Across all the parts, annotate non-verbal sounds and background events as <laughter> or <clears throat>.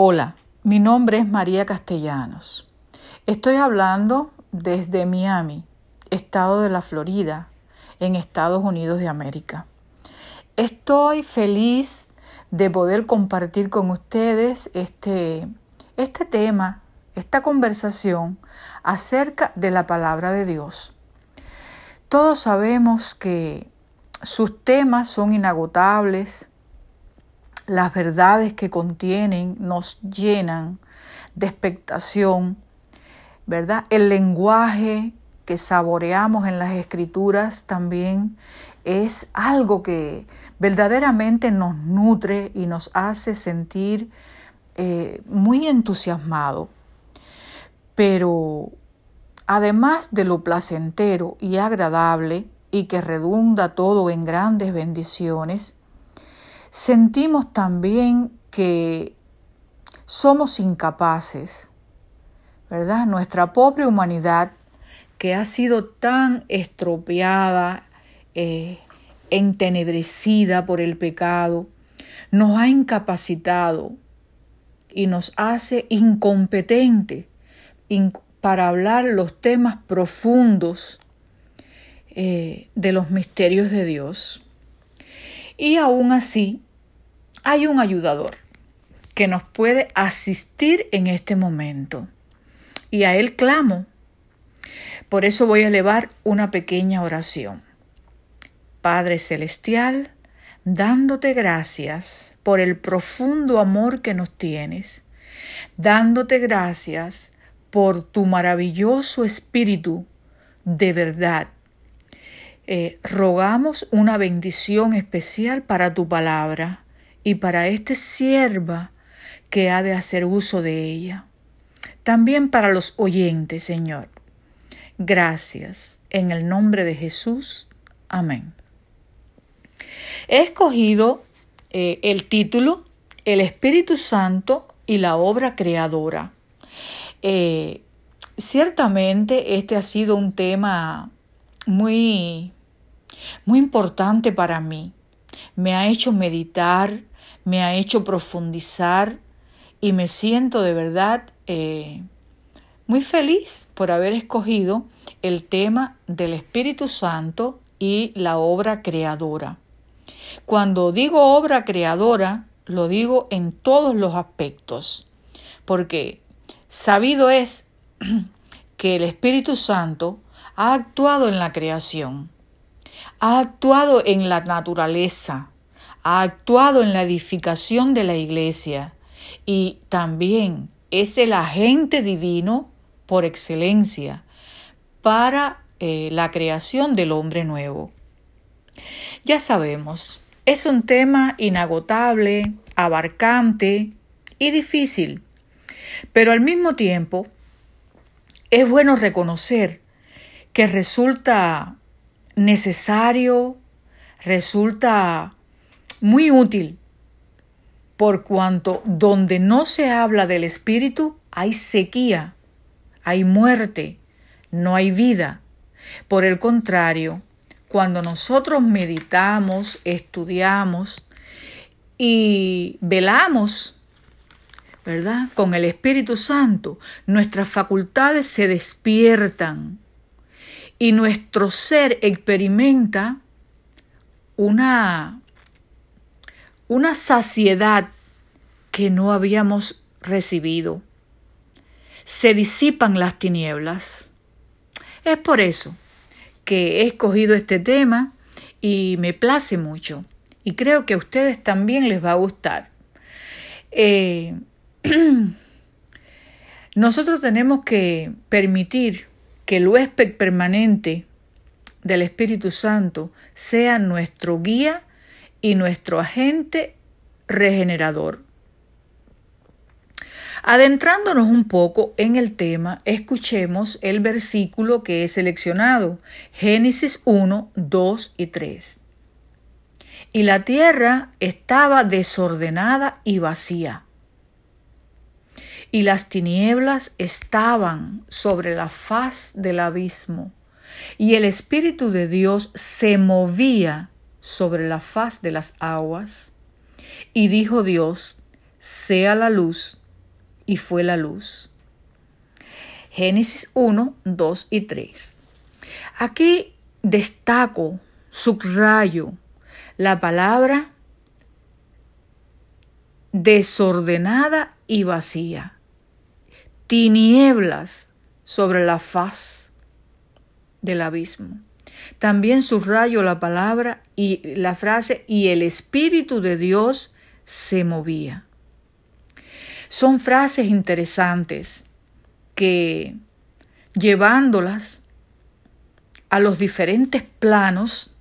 Hola, mi nombre es María Castellanos. Estoy hablando desde Miami, estado de la Florida, en Estados Unidos de América. Estoy feliz de poder compartir con ustedes este, este tema, esta conversación acerca de la palabra de Dios. Todos sabemos que sus temas son inagotables, las verdades que contienen nos llenan de expectación, ¿verdad? El lenguaje que saboreamos en las escrituras también es algo que verdaderamente nos nutre y nos hace sentir eh, muy entusiasmado. Pero además de lo placentero y agradable y que redunda todo en grandes bendiciones, sentimos también que somos incapaces, ¿verdad? Nuestra pobre humanidad, que ha sido tan estropeada, eh, entenebrecida por el pecado, nos ha incapacitado y nos hace incompetentes para hablar los temas profundos eh, de los misterios de Dios. Y aún así, hay un ayudador que nos puede asistir en este momento. Y a Él clamo. Por eso voy a elevar una pequeña oración. Padre Celestial, dándote gracias por el profundo amor que nos tienes, dándote gracias por tu maravilloso espíritu de verdad eh, rogamos una bendición especial para tu palabra y para este sierva que ha de hacer uso de ella. También para los oyentes, Señor. Gracias. En el nombre de Jesús. Amén. He escogido eh, el título El Espíritu Santo y la obra creadora. Eh, ciertamente este ha sido un tema muy muy importante para mí. Me ha hecho meditar, me ha hecho profundizar y me siento de verdad eh, muy feliz por haber escogido el tema del Espíritu Santo y la obra creadora. Cuando digo obra creadora, lo digo en todos los aspectos, porque sabido es <clears throat> que el Espíritu Santo ha actuado en la creación ha actuado en la naturaleza, ha actuado en la edificación de la iglesia y también es el agente divino por excelencia para eh, la creación del hombre nuevo. Ya sabemos, es un tema inagotable, abarcante y difícil, pero al mismo tiempo es bueno reconocer que resulta necesario, resulta muy útil, por cuanto donde no se habla del Espíritu hay sequía, hay muerte, no hay vida. Por el contrario, cuando nosotros meditamos, estudiamos y velamos, ¿verdad? Con el Espíritu Santo, nuestras facultades se despiertan y nuestro ser experimenta una, una saciedad que no habíamos recibido. Se disipan las tinieblas. Es por eso que he escogido este tema y me place mucho. Y creo que a ustedes también les va a gustar. Eh, <clears throat> nosotros tenemos que permitir que el huésped permanente del Espíritu Santo sea nuestro guía y nuestro agente regenerador. Adentrándonos un poco en el tema, escuchemos el versículo que he seleccionado, Génesis 1, 2 y 3. Y la tierra estaba desordenada y vacía y las tinieblas estaban sobre la faz del abismo, y el Espíritu de Dios se movía sobre la faz de las aguas. Y dijo Dios, sea la luz, y fue la luz. Génesis 1, 2 y 3. Aquí destaco, subrayo la palabra desordenada y vacía. Tinieblas sobre la faz del abismo. También subrayo la palabra y la frase y el Espíritu de Dios se movía. Son frases interesantes que llevándolas a los diferentes planos,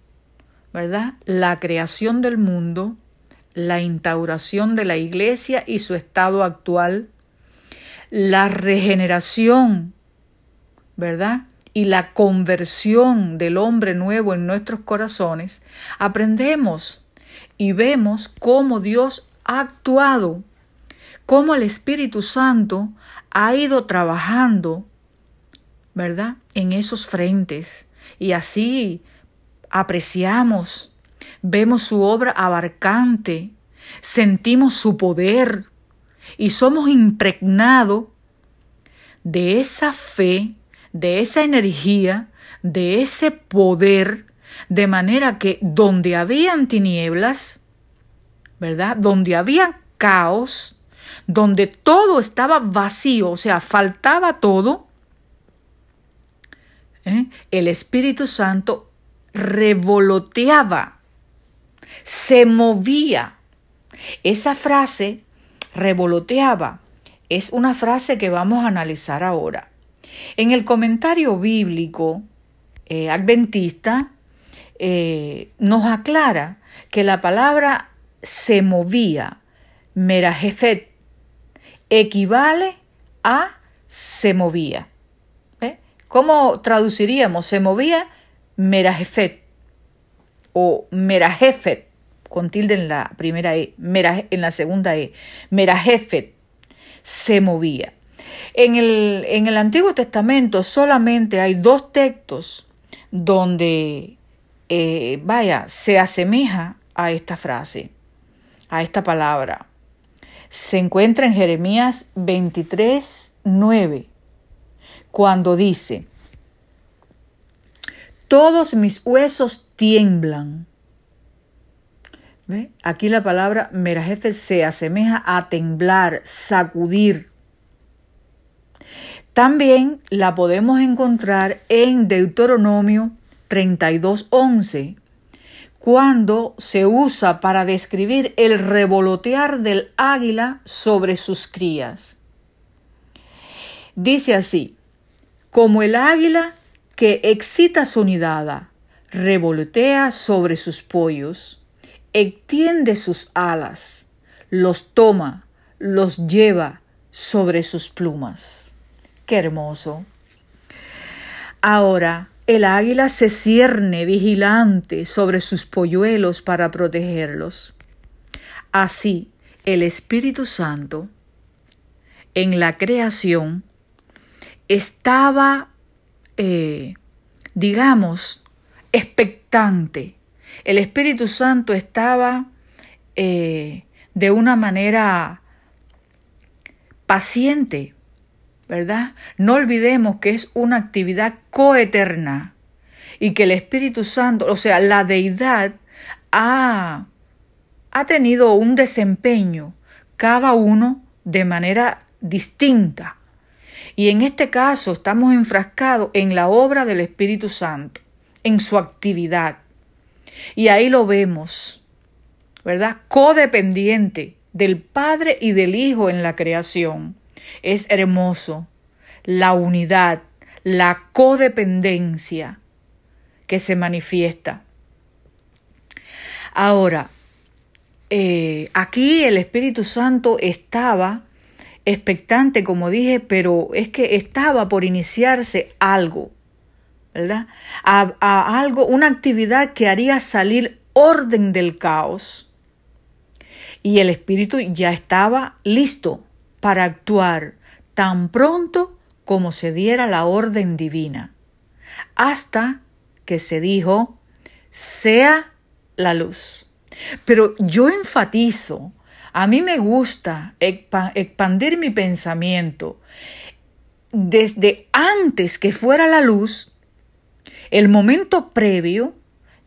¿verdad? La creación del mundo, la instauración de la iglesia y su estado actual, la regeneración, ¿verdad? Y la conversión del hombre nuevo en nuestros corazones, aprendemos y vemos cómo Dios ha actuado, cómo el Espíritu Santo ha ido trabajando, ¿verdad? En esos frentes. Y así apreciamos, vemos su obra abarcante, sentimos su poder y somos impregnados de esa fe, de esa energía, de ese poder, de manera que donde habían tinieblas, ¿verdad? Donde había caos, donde todo estaba vacío, o sea, faltaba todo, ¿eh? el Espíritu Santo revoloteaba, se movía. Esa frase, revoloteaba, es una frase que vamos a analizar ahora. En el comentario bíblico eh, adventista eh, nos aclara que la palabra se movía, merajefet, equivale a se movía. ¿Cómo traduciríamos? Se movía merajefet o merajefet con tilde en la primera E, en la segunda E, merajefet, se movía. En el, en el Antiguo Testamento solamente hay dos textos donde, eh, vaya, se asemeja a esta frase, a esta palabra. Se encuentra en Jeremías 23, 9, cuando dice, todos mis huesos tiemblan. ¿Ve? Aquí la palabra merajefe se asemeja a temblar, sacudir. También la podemos encontrar en Deuteronomio 32.11, cuando se usa para describir el revolotear del águila sobre sus crías. Dice así, como el águila que excita su nidada, revolotea sobre sus pollos, extiende sus alas, los toma, los lleva sobre sus plumas. Qué hermoso. Ahora, el águila se cierne vigilante sobre sus polluelos para protegerlos. Así, el Espíritu Santo en la creación estaba, eh, digamos, expectante. El Espíritu Santo estaba eh, de una manera paciente ¿verdad? No olvidemos que es una actividad coeterna y que el Espíritu Santo, o sea, la deidad ha, ha tenido un desempeño, cada uno de manera distinta. Y en este caso estamos enfrascados en la obra del Espíritu Santo, en su actividad. Y ahí lo vemos, ¿verdad? Codependiente del Padre y del Hijo en la creación. Es hermoso la unidad, la codependencia que se manifiesta. Ahora, eh, aquí el Espíritu Santo estaba expectante, como dije, pero es que estaba por iniciarse algo, ¿verdad? a algo, una actividad que haría salir orden del caos. Y el Espíritu ya estaba listo para actuar tan pronto como se diera la orden divina, hasta que se dijo, sea la luz. Pero yo enfatizo A mí me gusta expandir mi pensamiento desde antes que fuera la luz, el momento previo,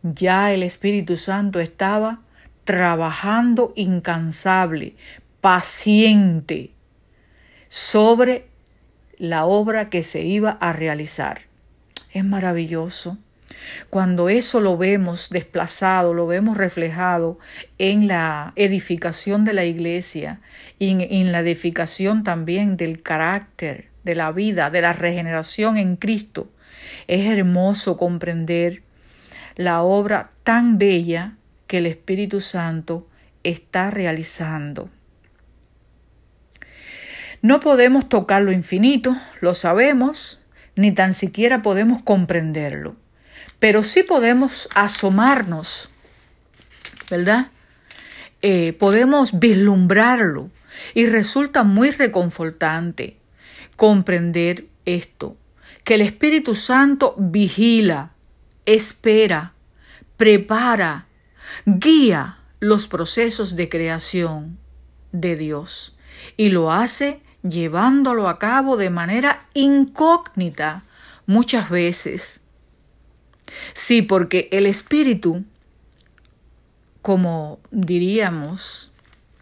ya el Espíritu Santo estaba trabajando incansable, paciente sobre la obra que se iba a realizar. Es maravilloso. Cuando eso lo vemos desplazado, lo vemos reflejado en la edificación de la iglesia y en, la edificación también del carácter, de la vida, de la regeneración en Cristo, es hermoso comprender la obra tan bella que el Espíritu Santo está realizando. No podemos tocar lo infinito, lo sabemos, ni tan siquiera podemos comprenderlo pero sí podemos asomarnos, ¿verdad? Eh, podemos vislumbrarlo y resulta muy reconfortante comprender esto, que el Espíritu Santo vigila, espera, prepara, guía los procesos de creación de Dios y lo hace llevándolo a cabo de manera incógnita muchas veces Sí, porque el espíritu, como diríamos,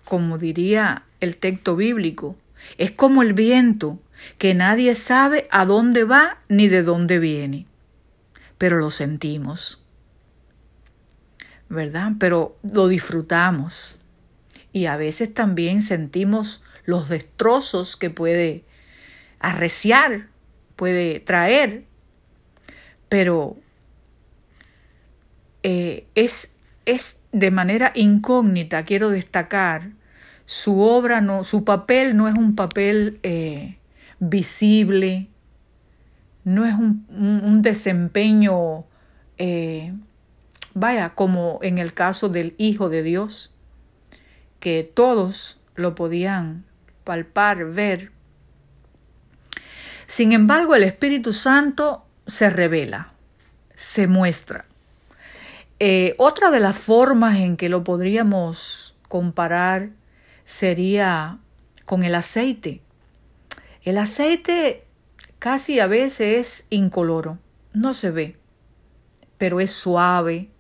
como diría el texto bíblico, es como el viento, que nadie sabe a dónde va ni de dónde viene, pero lo sentimos, ¿verdad? Pero lo disfrutamos y a veces también sentimos los destrozos que puede arreciar, puede traer, pero eh, es, es de manera incógnita, quiero destacar, su obra no, su papel no es un papel eh, visible, no es un, desempeño, eh, vaya, como en el caso del Hijo de Dios, que todos lo podían palpar, ver. Sin embargo, el Espíritu Santo se revela, se muestra. Eh, otra de las formas en que lo podríamos comparar sería con el aceite. El aceite casi a veces es incoloro, no se ve, pero es suave,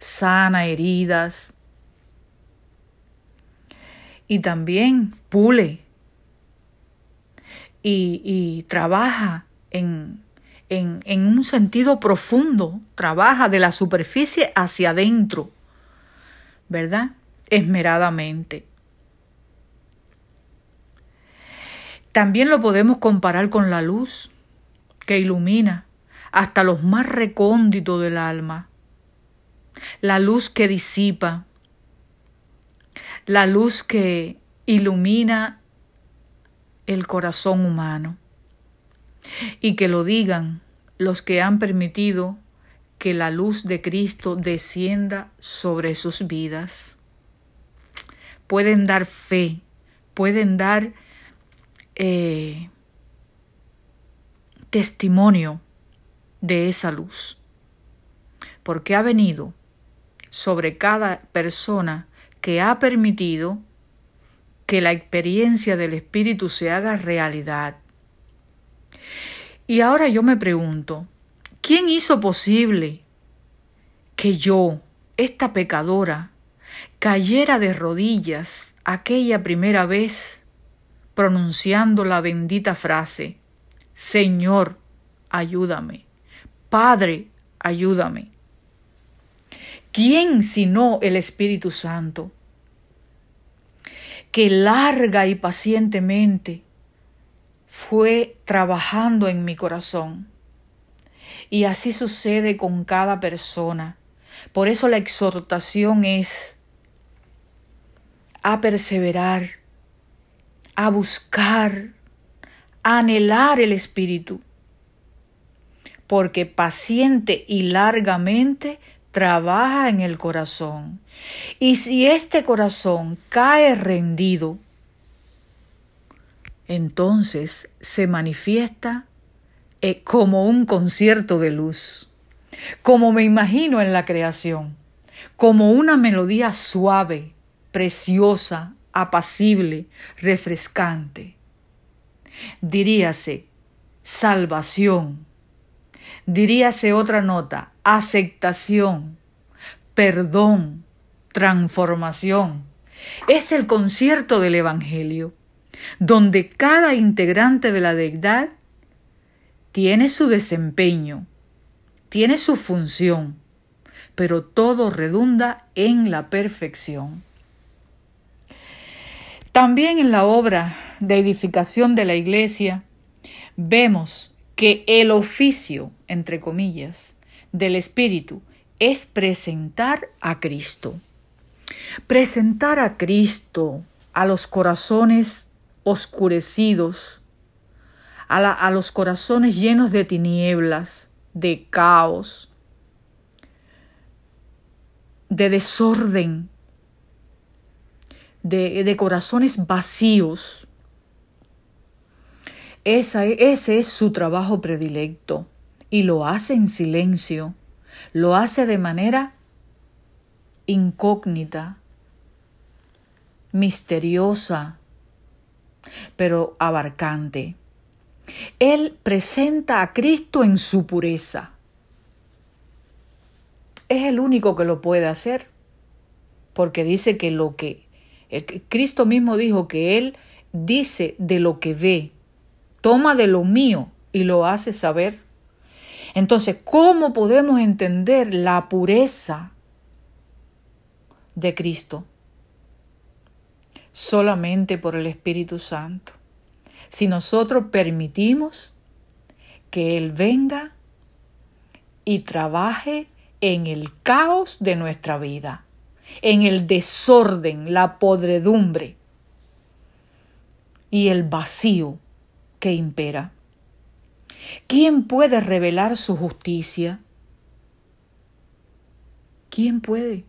sana heridas y también pule y, y trabaja en en, un sentido profundo, trabaja de la superficie hacia adentro, ¿verdad? Esmeradamente. También lo podemos comparar con la luz que ilumina hasta los más recónditos del alma, la luz que disipa, la luz que ilumina el corazón humano y que lo digan los que han permitido que la luz de Cristo descienda sobre sus vidas. Pueden dar fe, pueden dar eh, testimonio de esa luz, porque ha venido sobre cada persona que ha permitido que la experiencia del Espíritu se haga realidad y ahora yo me pregunto, ¿quién hizo posible que yo, esta pecadora, cayera de rodillas aquella primera vez pronunciando la bendita frase, Señor, ayúdame, Padre, ayúdame? ¿Quién sino el Espíritu Santo? que larga y pacientemente fue trabajando en mi corazón. Y así sucede con cada persona. Por eso la exhortación es a perseverar, a buscar, a anhelar el Espíritu, porque paciente y largamente trabaja en el corazón. Y si este corazón cae rendido, entonces se manifiesta eh, como un concierto de luz, como me imagino en la creación, como una melodía suave, preciosa, apacible, refrescante. Diríase salvación. Diríase otra nota, aceptación, perdón, transformación. Es el concierto del Evangelio, donde cada integrante de la deidad tiene su desempeño, tiene su función, pero todo redunda en la perfección. También en la obra de edificación de la iglesia vemos que el oficio, entre comillas, del Espíritu es presentar a Cristo. Presentar a Cristo a los corazones oscurecidos, a, los corazones llenos de tinieblas, de caos, de desorden, de, corazones vacíos. ese es su trabajo predilecto y lo hace en silencio, lo hace de manera incógnita, misteriosa, pero abarcante. Él presenta a Cristo en su pureza. Es el único que lo puede hacer, porque dice que lo que Cristo mismo dijo que Él dice de lo que ve, toma de lo mío y lo hace saber. Entonces, ¿cómo podemos entender la pureza de Cristo? Solamente por el Espíritu Santo. Si nosotros permitimos que Él venga y trabaje en el caos de nuestra vida en el desorden, la podredumbre y el vacío que impera. ¿Quién puede revelar su justicia? ¿Quién puede?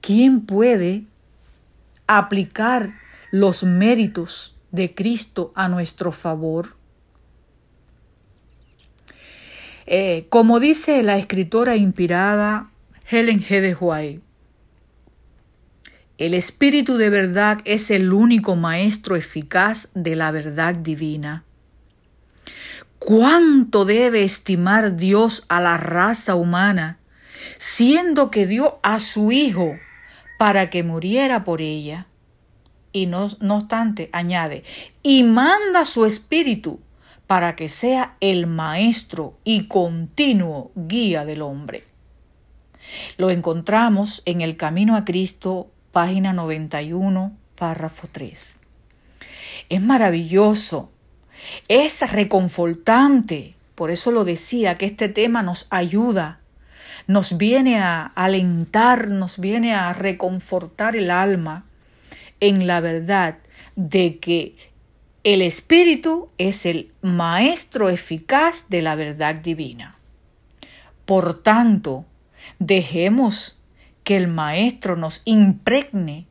¿Quién puede aplicar los méritos de Cristo a nuestro favor? Eh, como dice la escritora inspirada Helen G. de White, el Espíritu de verdad es el único maestro eficaz de la verdad divina. ¿Cuánto debe estimar Dios a la raza humana, siendo que dio a su Hijo para que muriera por ella? Y no, no obstante, añade, y manda su Espíritu para que sea el maestro y continuo guía del hombre. Lo encontramos en el camino a Cristo página 91, párrafo 3. Es maravilloso, es reconfortante, por eso lo decía, que este tema nos ayuda, nos viene a alentar, nos viene a reconfortar el alma en la verdad de que el Espíritu es el maestro eficaz de la verdad divina. Por tanto, dejemos que el Maestro nos impregne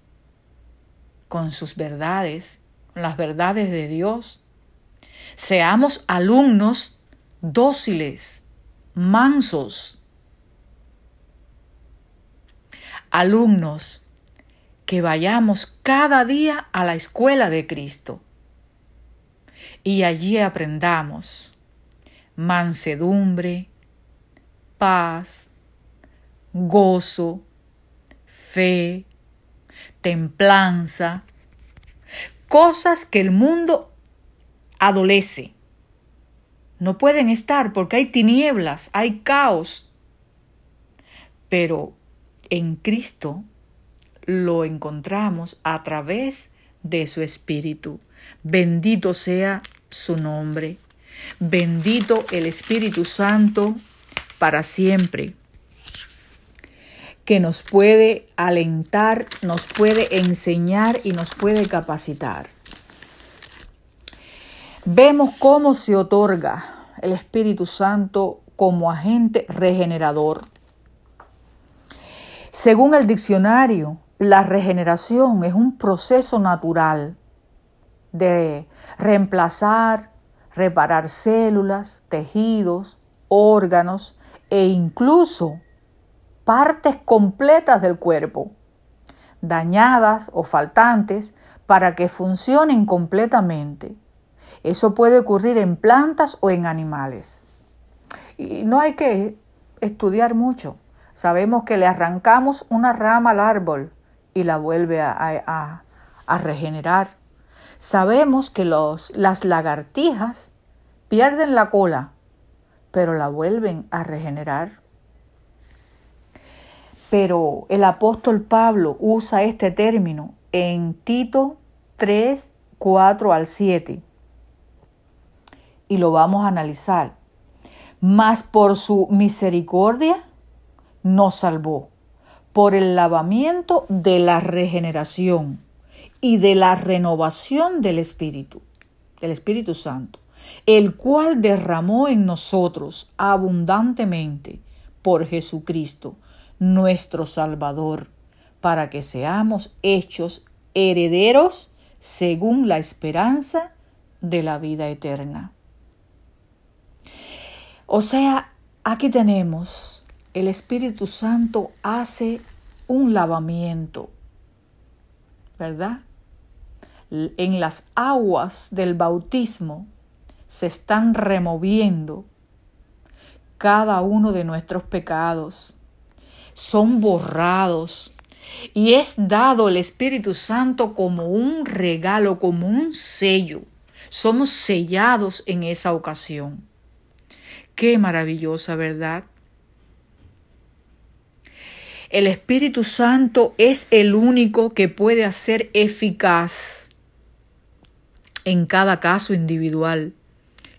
con sus verdades, las verdades de Dios. Seamos alumnos dóciles, mansos, alumnos que vayamos cada día a la escuela de Cristo. Y allí aprendamos mansedumbre, paz, gozo, fe, templanza, cosas que el mundo adolece. No pueden estar porque hay tinieblas, hay caos. Pero en Cristo lo encontramos a través de su Espíritu. Bendito sea su nombre. Bendito el Espíritu Santo para siempre que nos puede alentar, nos puede enseñar y nos puede capacitar. Vemos cómo se otorga el Espíritu Santo como agente regenerador. Según el diccionario, la regeneración es un proceso natural de reemplazar, reparar células, tejidos, órganos e incluso partes completas del cuerpo, dañadas o faltantes para que funcionen completamente. Eso puede ocurrir en plantas o en animales. Y no hay que estudiar mucho. Sabemos que le arrancamos una rama al árbol y la vuelve a, regenerar. Sabemos que las lagartijas pierden la cola, pero la vuelven a regenerar. Pero el apóstol Pablo usa este término en Tito 3, 4 al 7. Y lo vamos a analizar. Mas por su misericordia nos salvó, por el lavamiento de la regeneración y de la renovación del Espíritu, del Espíritu Santo, el cual derramó en nosotros abundantemente por Jesucristo nuestro Salvador, para que seamos hechos herederos según la esperanza de la vida eterna. O sea, aquí tenemos, el Espíritu Santo hace un lavamiento, ¿verdad? En las aguas del bautismo se están removiendo cada uno de nuestros pecados son borrados y es dado el Espíritu Santo como un regalo, como un sello. Somos sellados en esa ocasión. Qué maravillosa, ¿verdad? El Espíritu Santo es el único que puede hacer eficaz en cada caso individual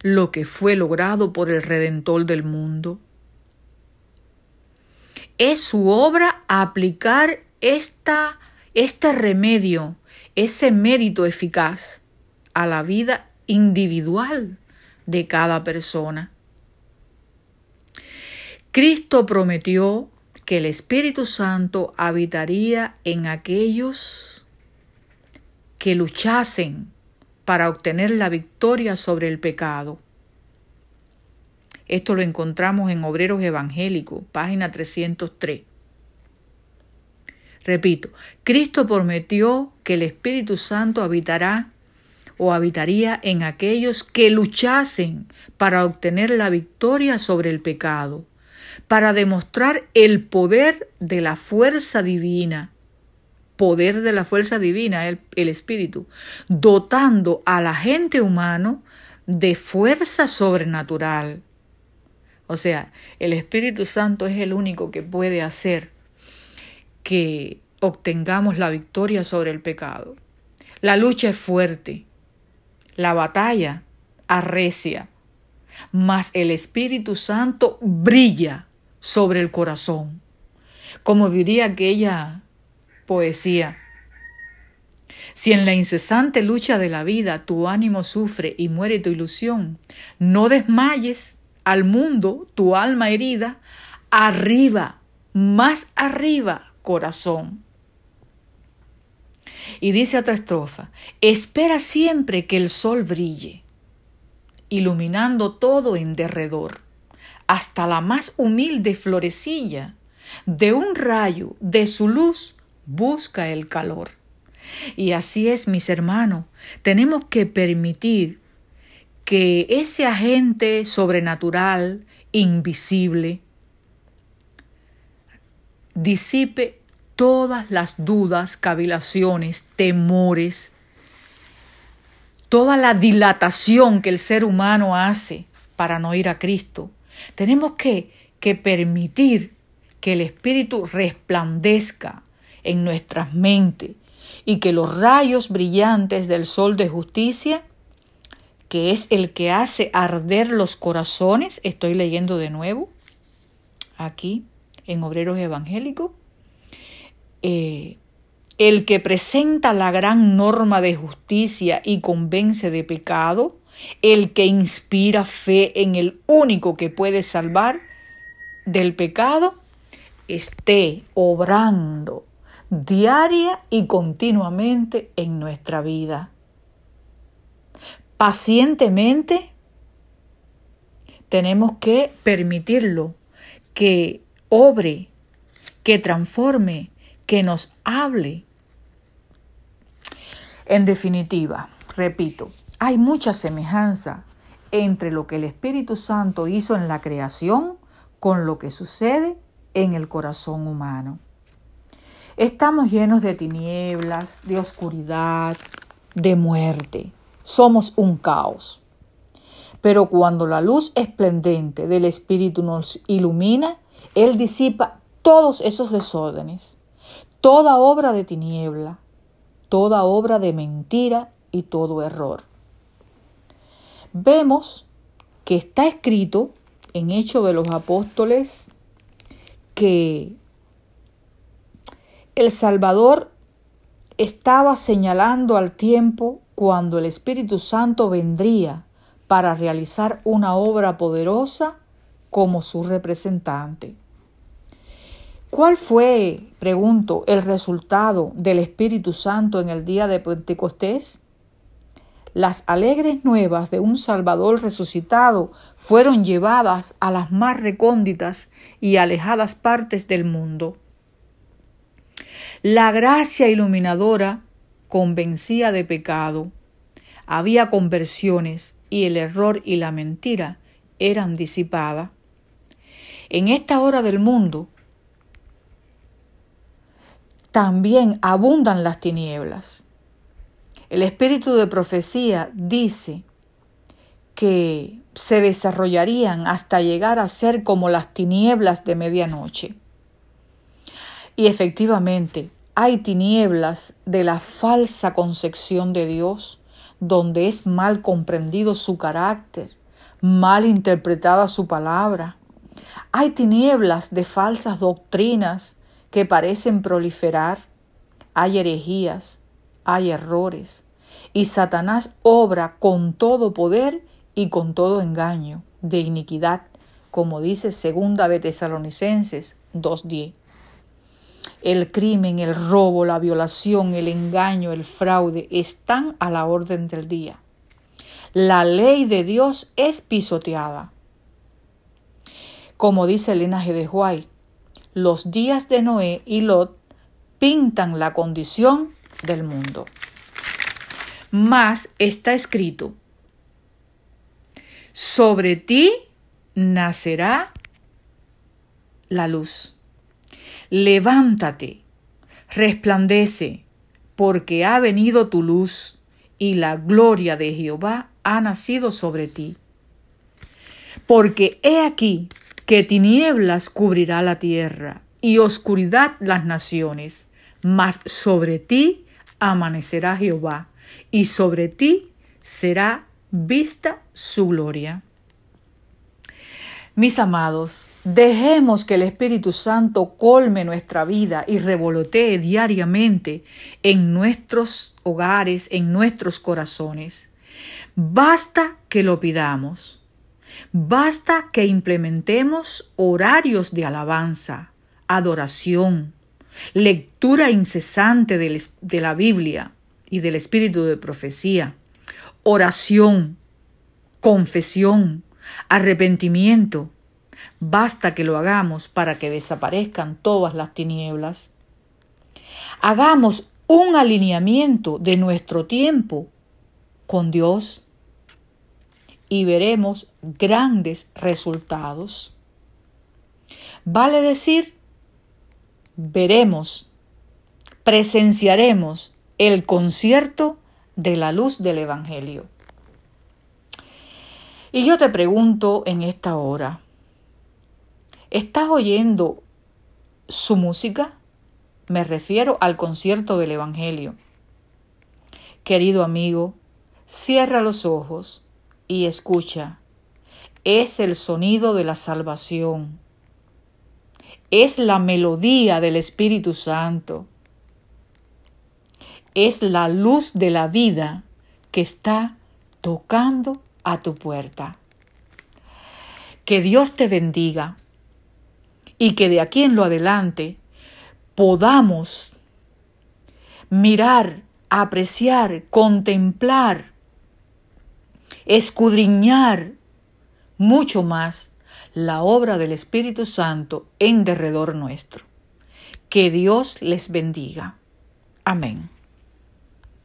lo que fue logrado por el Redentor del mundo es su obra aplicar esta, este remedio, ese mérito eficaz a la vida individual de cada persona. Cristo prometió que el Espíritu Santo habitaría en aquellos que luchasen para obtener la victoria sobre el pecado. Esto lo encontramos en Obreros Evangélicos, página 303. Repito, Cristo prometió que el Espíritu Santo habitará o habitaría en aquellos que luchasen para obtener la victoria sobre el pecado, para demostrar el poder de la fuerza divina, poder de la fuerza divina, el, Espíritu, dotando a la gente humano de fuerza sobrenatural o sea, el Espíritu Santo es el único que puede hacer que obtengamos la victoria sobre el pecado. La lucha es fuerte, la batalla arrecia, mas el Espíritu Santo brilla sobre el corazón. Como diría aquella poesía, si en la incesante lucha de la vida tu ánimo sufre y muere tu ilusión, no desmayes, al mundo tu alma herida, arriba, más arriba, corazón. Y dice otra estrofa, espera siempre que el sol brille, iluminando todo en derredor, hasta la más humilde florecilla, de un rayo de su luz busca el calor. Y así es, mis hermanos, tenemos que permitir que ese agente sobrenatural, invisible, disipe todas las dudas, cavilaciones, temores, toda la dilatación que el ser humano hace para no ir a Cristo. Tenemos que, que permitir que el Espíritu resplandezca en nuestras mentes y que los rayos brillantes del sol de justicia que es el que hace arder los corazones, estoy leyendo de nuevo aquí en Obreros Evangélicos, eh, el que presenta la gran norma de justicia y convence de pecado, el que inspira fe en el único que puede salvar del pecado, esté obrando diaria y continuamente en nuestra vida. Pacientemente, tenemos que permitirlo, que obre, que transforme, que nos hable En definitiva, repito, hay mucha semejanza entre lo que el Espíritu Santo hizo en la creación con lo que sucede en el corazón humano. Estamos llenos de tinieblas, de oscuridad, de muerte. Somos un caos. Pero cuando la luz esplendente del Espíritu nos ilumina, Él disipa todos esos desórdenes, toda obra de tiniebla, toda obra de mentira y todo error. Vemos que está escrito en Hechos de los Apóstoles que el Salvador estaba señalando al tiempo cuando el Espíritu Santo vendría para realizar una obra poderosa como su representante. ¿Cuál fue, pregunto, el resultado del Espíritu Santo en el día de Pentecostés? Las alegres nuevas de un Salvador resucitado fueron llevadas a las más recónditas y alejadas partes del mundo. La gracia iluminadora convencía de pecado. Había conversiones y el error y la mentira eran disipadas. En esta hora del mundo también abundan las tinieblas. El espíritu de profecía dice que se desarrollarían hasta llegar a ser como las tinieblas de medianoche. Y efectivamente, hay tinieblas de la falsa concepción de Dios, donde es mal comprendido su carácter, mal interpretada su palabra. Hay tinieblas de falsas doctrinas que parecen proliferar. Hay herejías, hay errores, y Satanás obra con todo poder y con todo engaño de iniquidad, como dice segunda de Tesalonicenses 2.10 el crimen, el robo, la violación, el engaño, el fraude están a la orden del día. La ley de Dios es pisoteada. Como dice el linaje de Huay, los días de Noé y Lot pintan la condición del mundo. Más está escrito, sobre ti nacerá la luz levántate, resplandece, porque ha venido tu luz, y la gloria de Jehová ha nacido sobre ti. Porque he aquí que tinieblas cubrirá la tierra, y oscuridad las naciones, mas sobre ti amanecerá Jehová, y sobre ti será vista su gloria. Mis amados, dejemos que el Espíritu Santo colme nuestra vida y revolotee diariamente en nuestros hogares, en nuestros corazones. Basta que lo pidamos. Basta que implementemos horarios de alabanza, adoración, lectura incesante de la Biblia y del Espíritu de profecía, oración, confesión, arrepentimiento. Basta que lo hagamos para que desaparezcan todas las tinieblas. Hagamos un alineamiento de nuestro tiempo con Dios y veremos grandes resultados. Vale decir, veremos, presenciaremos el concierto de la luz del Evangelio. Y yo te pregunto en esta hora, ¿estás oyendo su música? Me refiero al concierto del Evangelio. Querido amigo, cierra los ojos y escucha. Es el sonido de la salvación. Es la melodía del Espíritu Santo. Es la luz de la vida que está tocando a tu puerta. Que Dios te bendiga y que de aquí en lo adelante podamos mirar, apreciar, contemplar, escudriñar mucho más la obra del Espíritu Santo en derredor nuestro. Que Dios les bendiga. Amén.